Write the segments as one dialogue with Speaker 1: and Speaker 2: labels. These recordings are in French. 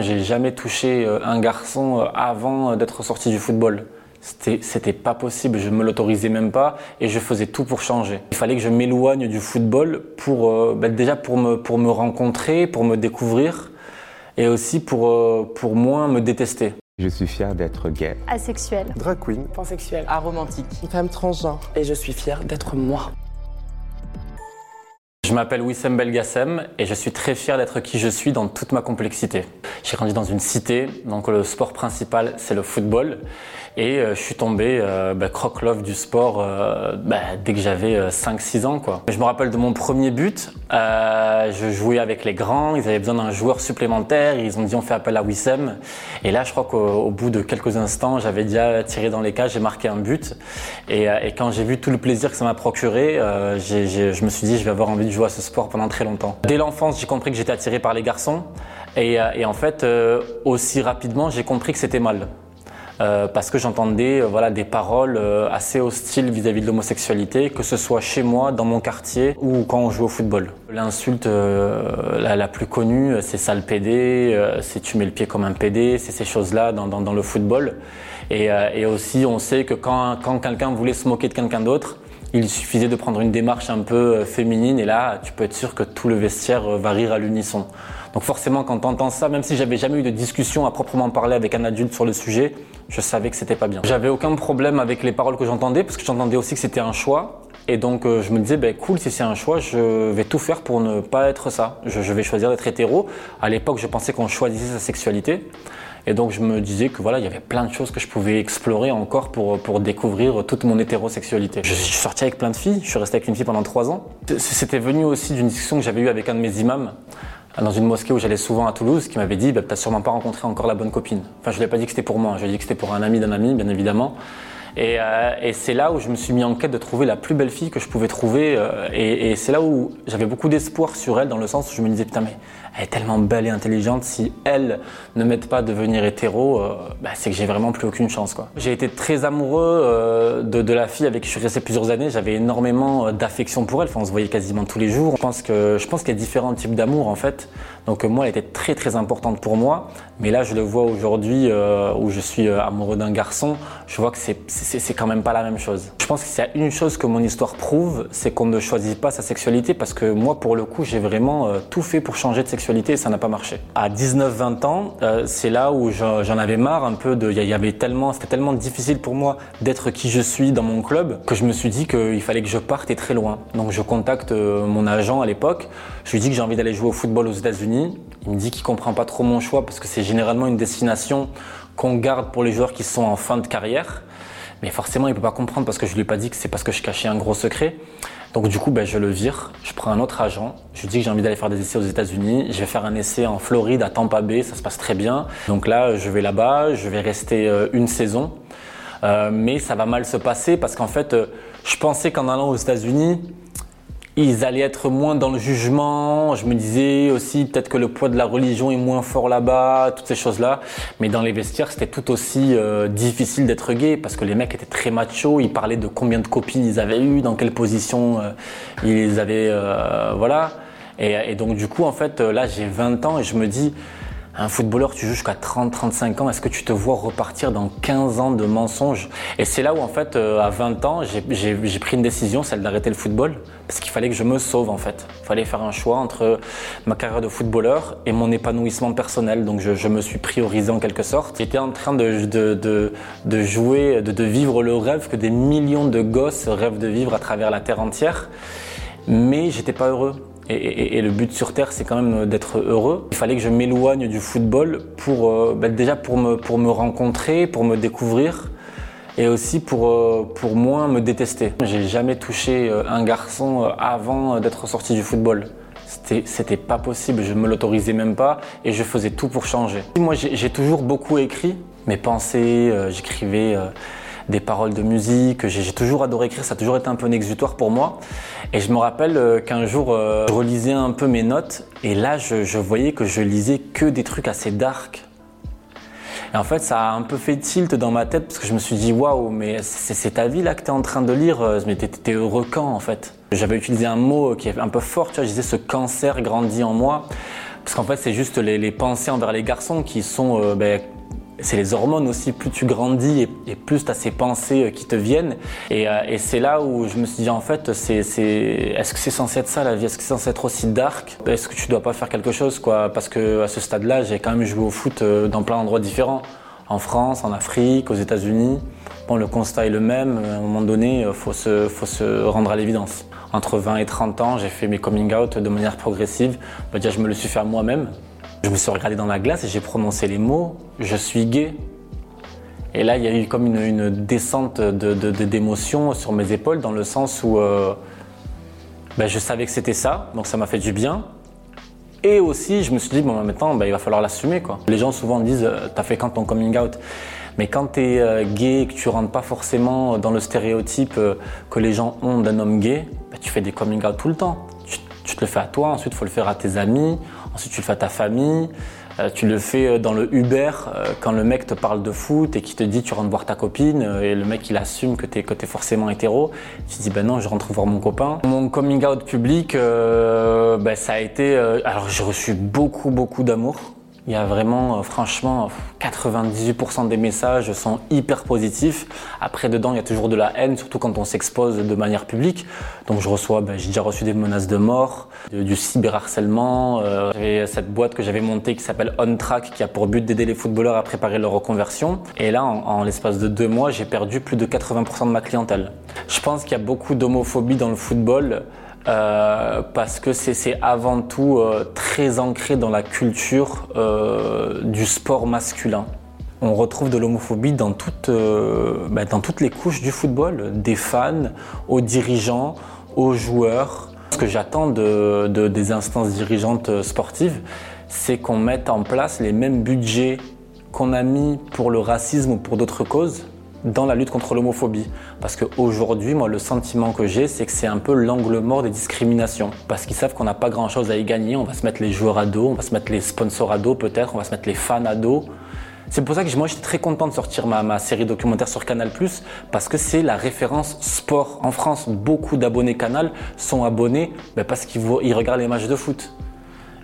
Speaker 1: J'ai jamais touché euh, un garçon euh, avant d'être sorti du football. C'était pas possible, je me l'autorisais même pas et je faisais tout pour changer. Il fallait que je m'éloigne du football pour euh, bah, déjà pour me, pour me rencontrer, pour me découvrir et aussi pour, pour moins me détester.
Speaker 2: Je suis fier d'être gay.
Speaker 3: Asexuel.
Speaker 4: Drag queen.
Speaker 5: Pansexuel.
Speaker 6: Aromantique.
Speaker 5: Femme transgenre.
Speaker 6: Et je suis fier d'être moi.
Speaker 1: Je m'appelle Wissem Belgassem et je suis très fier d'être qui je suis dans toute ma complexité. J'ai grandi dans une cité, donc le sport principal c'est le football et euh, je suis tombé euh, bah, croque-love du sport euh, bah, dès que j'avais 5-6 ans. Quoi. Je me rappelle de mon premier but, je jouais avec les grands, ils avaient besoin d'un joueur supplémentaire, ils ont dit on fait appel à Wissem et là je crois qu'au bout de quelques instants j'avais déjà tiré dans les cages, j'ai marqué un but et quand j'ai vu tout le plaisir que ça m'a procuré, je me suis dit je vais avoir envie de jouer à ce sport pendant très longtemps. Dès l'enfance j'ai compris que j'étais attiré par les garçons et, et en fait aussi rapidement j'ai compris que c'était mal. Euh, parce que j'entendais euh, voilà, des paroles euh, assez hostiles vis-à-vis de l'homosexualité, que ce soit chez moi, dans mon quartier ou quand on joue au football. L'insulte la, plus connue, c'est sale PD, c'est tu mets le pied comme un PD, c'est ces choses-là dans, le football. Et, aussi, on sait que quand quelqu'un voulait se moquer de quelqu'un d'autre, il suffisait de prendre une démarche un peu féminine et là, tu peux être sûr que tout le vestiaire va rire à l'unisson. Donc forcément, quand tu entends ça, même si j'avais jamais eu de discussion à proprement parler avec un adulte sur le sujet, je savais que c'était pas bien. J'avais aucun problème avec les paroles que j'entendais parce que j'entendais aussi que c'était un choix. Et donc euh, je me disais, ben cool, si c'est un choix, je vais tout faire pour ne pas être ça. Je, vais choisir d'être hétéro. À l'époque, je pensais qu'on choisissait sa sexualité. Et donc je me disais que voilà, il y avait plein de choses que je pouvais explorer encore pour, pour découvrir toute mon hétérosexualité. Je suis sorti avec plein de filles, je suis resté avec une fille pendant trois ans. C'était venu aussi d'une discussion que j'avais eue avec un de mes imams dans une mosquée où j'allais souvent à Toulouse, qui m'avait dit bah, T'as sûrement pas rencontré encore la bonne copine. Enfin, je lui ai pas dit que c'était pour moi, je lui ai dit que c'était pour un ami d'un ami, bien évidemment. Et, euh, et c'est là où je me suis mis en quête de trouver la plus belle fille que je pouvais trouver. Euh, et, c'est là où j'avais beaucoup d'espoir sur elle, dans le sens où je me disais Putain, mais elle est tellement belle et intelligente. Si elle ne m'aide pas à devenir hétéro, euh, bah, c'est que j'ai vraiment plus aucune chance. J'ai été très amoureux de, la fille avec qui je suis resté plusieurs années. J'avais énormément d'affection pour elle. Enfin, on se voyait quasiment tous les jours. Je pense je pense qu'il y a différents types d'amour en fait. Donc moi, elle était très très importante pour moi. Mais là, je le vois aujourd'hui euh, où je suis amoureux d'un garçon. Je vois que c'est quand même pas la même chose. Je pense que s'il y a une chose que mon histoire prouve, c'est qu'on ne choisit pas sa sexualité parce que moi, pour le coup, j'ai vraiment tout fait pour changer de sexualité ça n'a pas marché. À 19-20 ans, euh, c'est là où j'en avais marre un peu il y c'était tellement difficile pour moi d'être qui je suis dans mon club que je me suis dit qu'il fallait que je parte et très loin. Donc je contacte euh, mon agent à l'époque, je lui dis que j'ai envie d'aller jouer au football aux États-Unis. Il me dit qu'il comprend pas trop mon choix parce que c'est généralement une destination qu'on garde pour les joueurs qui sont en fin de carrière. Mais forcément, il peut pas comprendre parce que je lui ai pas dit que c'est parce que je cachais un gros secret. Donc du coup, ben, je le vire, je prends un autre agent, je lui dis que j'ai envie d'aller faire des essais aux États-Unis, je vais faire un essai en Floride, à Tampa Bay, ça se passe très bien. Donc là, je vais là-bas, je vais rester euh, une saison, euh, mais ça va mal se passer parce qu'en fait, euh, je pensais qu'en allant aux États-Unis, ils allaient être moins dans le jugement. Je me disais aussi peut-être que le poids de la religion est moins fort là-bas, toutes ces choses-là. Mais dans les vestiaires, c'était tout aussi euh, difficile d'être gay parce que les mecs étaient très machos. Ils parlaient de combien de copines ils avaient eu, dans quelle position euh, ils avaient, euh, voilà. Et, et, donc du coup, en fait, là, j'ai 20 ans et je me dis, un footballeur, tu joues jusqu'à 30-35 ans, est-ce que tu te vois repartir dans 15 ans de mensonges Et c'est là où, en fait, euh, à 20 ans, j'ai pris une décision, celle d'arrêter le football, parce qu'il fallait que je me sauve, en fait. Il fallait faire un choix entre ma carrière de footballeur et mon épanouissement personnel. Donc, je, me suis priorisé en quelque sorte. J'étais en train de, de, jouer, de, de vivre le rêve que des millions de gosses rêvent de vivre à travers la terre entière. Mais j'étais pas heureux. Et, le but sur Terre, c'est quand même d'être heureux. Il fallait que je m'éloigne du football pour, euh, bah, déjà pour me, pour me rencontrer, pour me découvrir et aussi pour, euh, pour moins me détester. J'ai jamais touché euh, un garçon avant d'être sorti du football. C'était pas possible, je me l'autorisais même pas et je faisais tout pour changer. Moi, j'ai toujours beaucoup écrit mes pensées, j'écrivais des paroles de musique. J'ai toujours adoré écrire, ça a toujours été un peu un exutoire pour moi. Et je me rappelle euh, qu'un jour, euh, je relisais un peu mes notes et là, je, voyais que je lisais que des trucs assez dark. Et en fait, ça a un peu fait tilt dans ma tête parce que je me suis dit, waouh, mais c'est ta vie là que tu es en train de lire. Euh, mais t'es heureux quand en fait? J'avais utilisé un mot qui est un peu fort, tu vois, je disais ce cancer grandit en moi Parce qu'en fait, c'est juste les, pensées envers les garçons qui sont. Ben, c'est les hormones aussi. Plus tu grandis et, plus tu as ces pensées euh, qui te viennent. Et, c'est là où je me suis dit, en fait, est-ce que c'est censé être ça la vie? Est-ce que c'est censé être aussi dark? Est-ce que tu dois pas faire quelque chose quoi? Parce que à ce stade-là, j'ai quand même joué au foot dans plein d'endroits différents. En France, en Afrique, aux États-Unis. Bon, le constat est le même. À un moment donné, il faut se, faut se rendre à l'évidence entre 20 et 30 ans, j'ai fait mes coming out de manière progressive. Bah, déjà, je me le suis fait à moi-même. Je me suis regardé dans la glace et j'ai prononcé les mots Je suis gay. Et là, il y a eu comme une, descente d'émotions de, sur mes épaules, dans le sens où euh, bah, je savais que c'était ça, donc ça m'a fait du bien. Et aussi, je me suis dit, bon, maintenant, bah, il va falloir l'assumer. Les gens souvent disent, euh, t'as fait quand ton coming out? Mais quand tu es euh, gay et que tu rentres pas forcément dans le stéréotype que les gens ont d'un homme gay, bah, tu fais des coming out tout le temps. Tu, te le fais à toi, ensuite il faut le faire à tes amis, ensuite tu le fais à ta famille. Euh, tu le fais dans le Uber quand le mec te parle de foot et qui te dit tu rentres voir ta copine et le mec il assume que tu es, forcément hétéro. Tu dis ben non je rentre voir mon copain. Mon coming out public ben, ça a été... alors j'ai reçu beaucoup beaucoup d'amour il y a vraiment, euh, franchement, 98% des messages sont hyper positifs. Après, dedans, il y a toujours de la haine, surtout quand on s'expose de manière publique. Donc, je reçois, ben, j'ai déjà reçu des menaces de mort, du cyberharcèlement. Euh, j'avais cette boîte que j'avais montée qui s'appelle On Track, qui a pour but d'aider les footballeurs à préparer leur reconversion. Et là, en, en l'espace de deux mois, j'ai perdu plus de 80% de ma clientèle. Je pense qu'il y a beaucoup d'homophobie dans le football. Euh, parce que c'est avant tout euh, très ancré dans la culture euh, du sport masculin. On retrouve de l'homophobie dans, toutes, bah, dans toutes les couches du football, des fans aux dirigeants, aux joueurs. Ce que j'attends de, de, des instances dirigeantes sportives, c'est qu'on mette en place les mêmes budgets qu'on a mis pour le racisme ou pour d'autres causes dans la lutte contre l'homophobie. Parce qu'aujourd'hui, moi, le sentiment que j'ai, c'est que c'est un peu l'angle mort des discriminations. Parce qu'ils savent qu'on n'a pas grand-chose à y gagner. On va se mettre les joueurs à dos, on va se mettre les sponsors à dos peut-être, on va se mettre les fans à dos. C'est pour ça que moi, j'étais très content de sortir ma, série documentaire sur Canal+, parce que c'est la référence sport. En France, beaucoup d'abonnés Canal sont abonnés ben, parce qu'ils regardent les matchs de foot.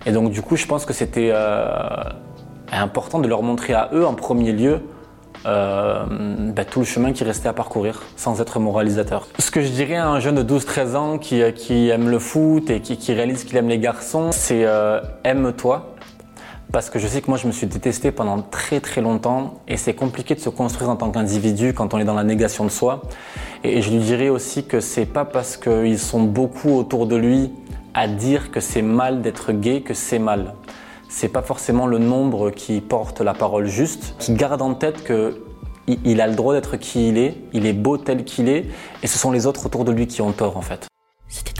Speaker 1: Et donc, du coup, je pense que c'était euh, important de leur montrer à eux, en premier lieu, euh, bah, tout le chemin qui restait à parcourir sans être moralisateur. Ce que je dirais à un jeune de 12-13 ans qui, euh, qui, aime le foot et qui, qui réalise qu'il aime les garçons, c'est euh, aime-toi. Parce que je sais que moi je me suis détesté pendant très très longtemps et c'est compliqué de se construire en tant qu'individu quand on est dans la négation de soi. Et je lui dirais aussi que c'est pas parce qu'ils sont beaucoup autour de lui à dire que c'est mal d'être gay que c'est mal c'est pas forcément le nombre qui porte la parole juste, qui garde en tête que il a le droit d'être qui il est, il est beau tel qu'il est, et ce sont les autres autour de lui qui ont tort en fait. C'était